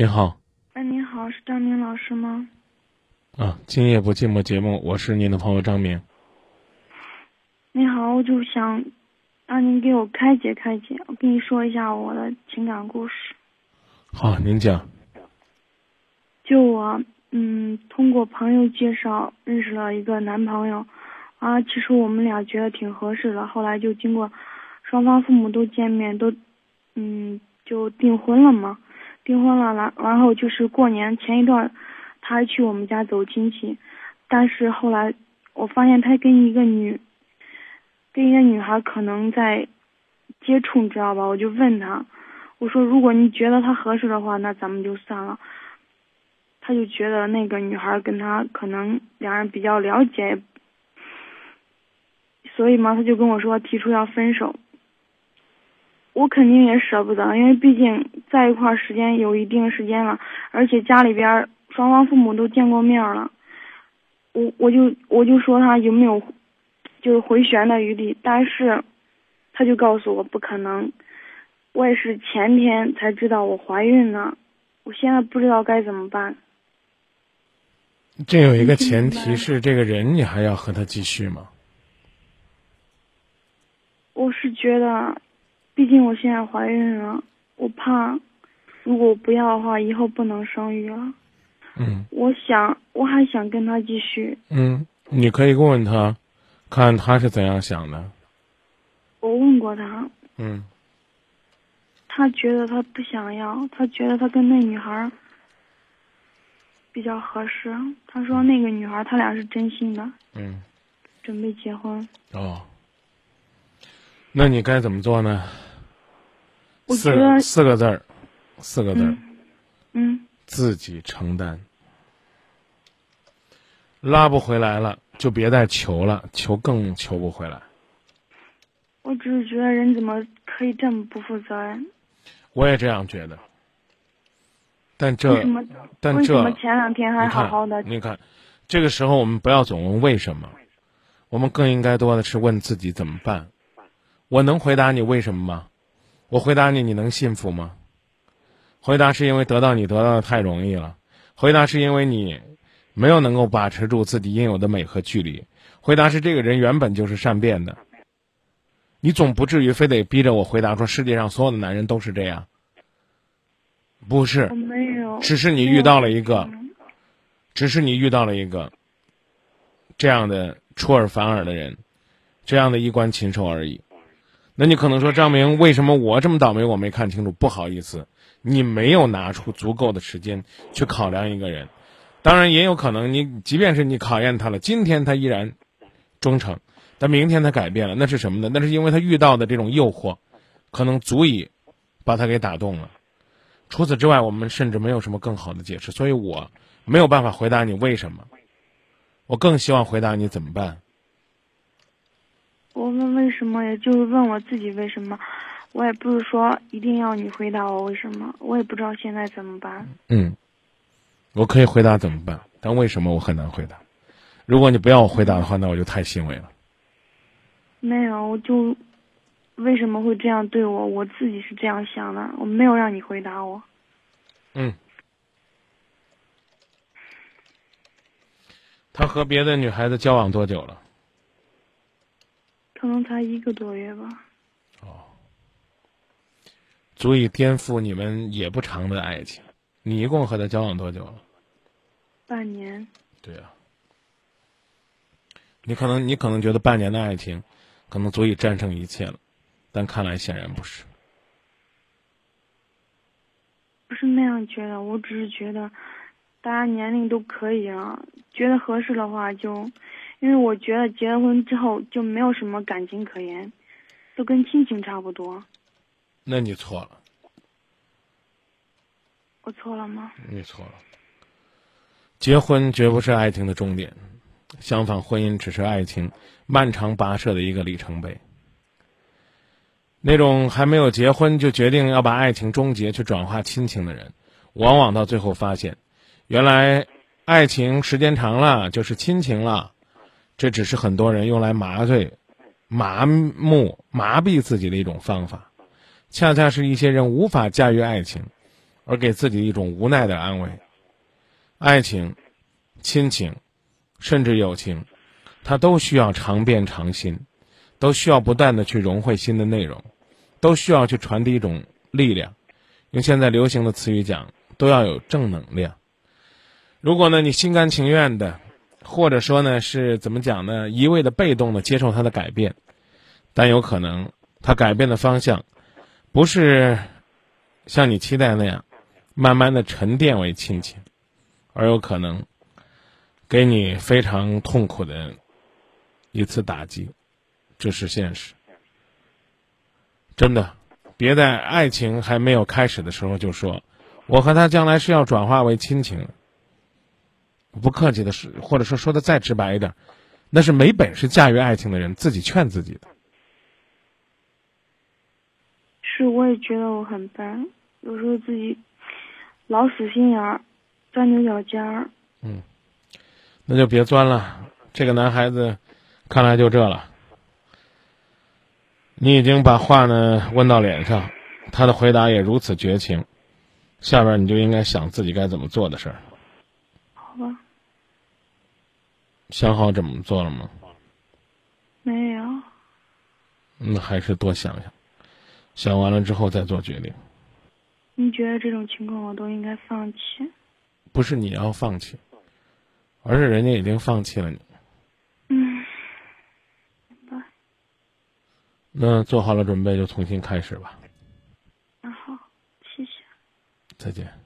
你好，哎，你好，是张明老师吗？啊，今夜不寂寞节目，我是您的朋友张明。你好，我就想让您给我开解开解，我跟你说一下我的情感故事。好，您讲。就我，嗯，通过朋友介绍认识了一个男朋友，啊，其实我们俩觉得挺合适的，后来就经过双方父母都见面，都，嗯，就订婚了嘛。订婚了，然然后就是过年前一段，他还去我们家走亲戚，但是后来我发现他跟一个女，跟一个女孩可能在接触，你知道吧？我就问他，我说如果你觉得他合适的话，那咱们就算了。他就觉得那个女孩跟他可能两人比较了解，所以嘛，他就跟我说提出要分手。我肯定也舍不得，因为毕竟在一块儿时间有一定时间了，而且家里边双方父母都见过面了。我我就我就说他有没有就是回旋的余地，但是他就告诉我不可能。我也是前天才知道我怀孕了，我现在不知道该怎么办。这有一个前提是，这个人你还要和他继续吗？我是觉得。毕竟我现在怀孕了，我怕，如果不要的话，以后不能生育了。嗯。我想，我还想跟他继续。嗯，你可以问问他，看他是怎样想的。我问过他。嗯。他觉得他不想要，他觉得他跟那女孩比较合适。他说那个女孩他俩是真心的。嗯。准备结婚。哦。那你该怎么做呢？四个四个字儿，四个字儿，嗯，自己承担，拉不回来了就别再求了，求更求不回来。我只是觉得人怎么可以这么不负责任？我也这样觉得，但这，但这，为什么前两天还好好的？你看，这个时候我们不要总问为什么，我们更应该多的是问自己怎么办。我能回答你为什么吗？我回答你，你能信服吗？回答是因为得到你得到的太容易了，回答是因为你没有能够把持住自己应有的美和距离，回答是这个人原本就是善变的。你总不至于非得逼着我回答说世界上所有的男人都是这样，不是？没有，只是你遇到了一个，只是你遇到了一个这样的出尔反尔的人，这样的衣冠禽兽而已。那你可能说张明，为什么我这么倒霉？我没看清楚，不好意思，你没有拿出足够的时间去考量一个人。当然也有可能，你即便是你考验他了，今天他依然忠诚，但明天他改变了，那是什么呢？那是因为他遇到的这种诱惑，可能足以把他给打动了。除此之外，我们甚至没有什么更好的解释，所以我没有办法回答你为什么。我更希望回答你怎么办。我问为什么，也就是问我自己为什么。我也不是说一定要你回答我为什么，我也不知道现在怎么办。嗯，我可以回答怎么办，但为什么我很难回答。如果你不要我回答的话，那我就太欣慰了。没有，我就为什么会这样对我？我自己是这样想的，我没有让你回答我。嗯。他和别的女孩子交往多久了？才一个多月吧。哦，足以颠覆你们也不长的爱情。你一共和他交往多久了？半年。对啊。你可能你可能觉得半年的爱情，可能足以战胜一切了，但看来显然不是。不是那样觉得，我只是觉得，大家年龄都可以啊，觉得合适的话就。因为我觉得结了婚之后就没有什么感情可言，都跟亲情差不多。那你错了。我错了吗？你错了。结婚绝不是爱情的终点，相反，婚姻只是爱情漫长跋涉的一个里程碑。那种还没有结婚就决定要把爱情终结去转化亲情的人，往往到最后发现，原来爱情时间长了就是亲情了。这只是很多人用来麻醉、麻木、麻痹自己的一种方法，恰恰是一些人无法驾驭爱情，而给自己一种无奈的安慰。爱情、亲情，甚至友情，它都需要常变常新，都需要不断的去融汇新的内容，都需要去传递一种力量。用现在流行的词语讲，都要有正能量。如果呢，你心甘情愿的，或者说呢，是怎么讲呢？一味的被动的接受他的改变，但有可能他改变的方向，不是像你期待那样，慢慢的沉淀为亲情。而有可能给你非常痛苦的一次打击，这是现实。真的，别在爱情还没有开始的时候就说，我和他将来是要转化为亲情的。不客气的是，或者说说的再直白一点，那是没本事驾驭爱情的人自己劝自己的。是，我也觉得我很笨，有时候自己老死心眼儿。钻牛角尖儿，嗯，那就别钻了。这个男孩子，看来就这了。你已经把话呢问到脸上，他的回答也如此绝情，下边你就应该想自己该怎么做的事儿。好吧。想好怎么做了吗？没有。那还是多想想，想完了之后再做决定。你觉得这种情况我都应该放弃？不是你要放弃，而是人家已经放弃了你。嗯，那做好了准备就重新开始吧。那好，谢谢。再见。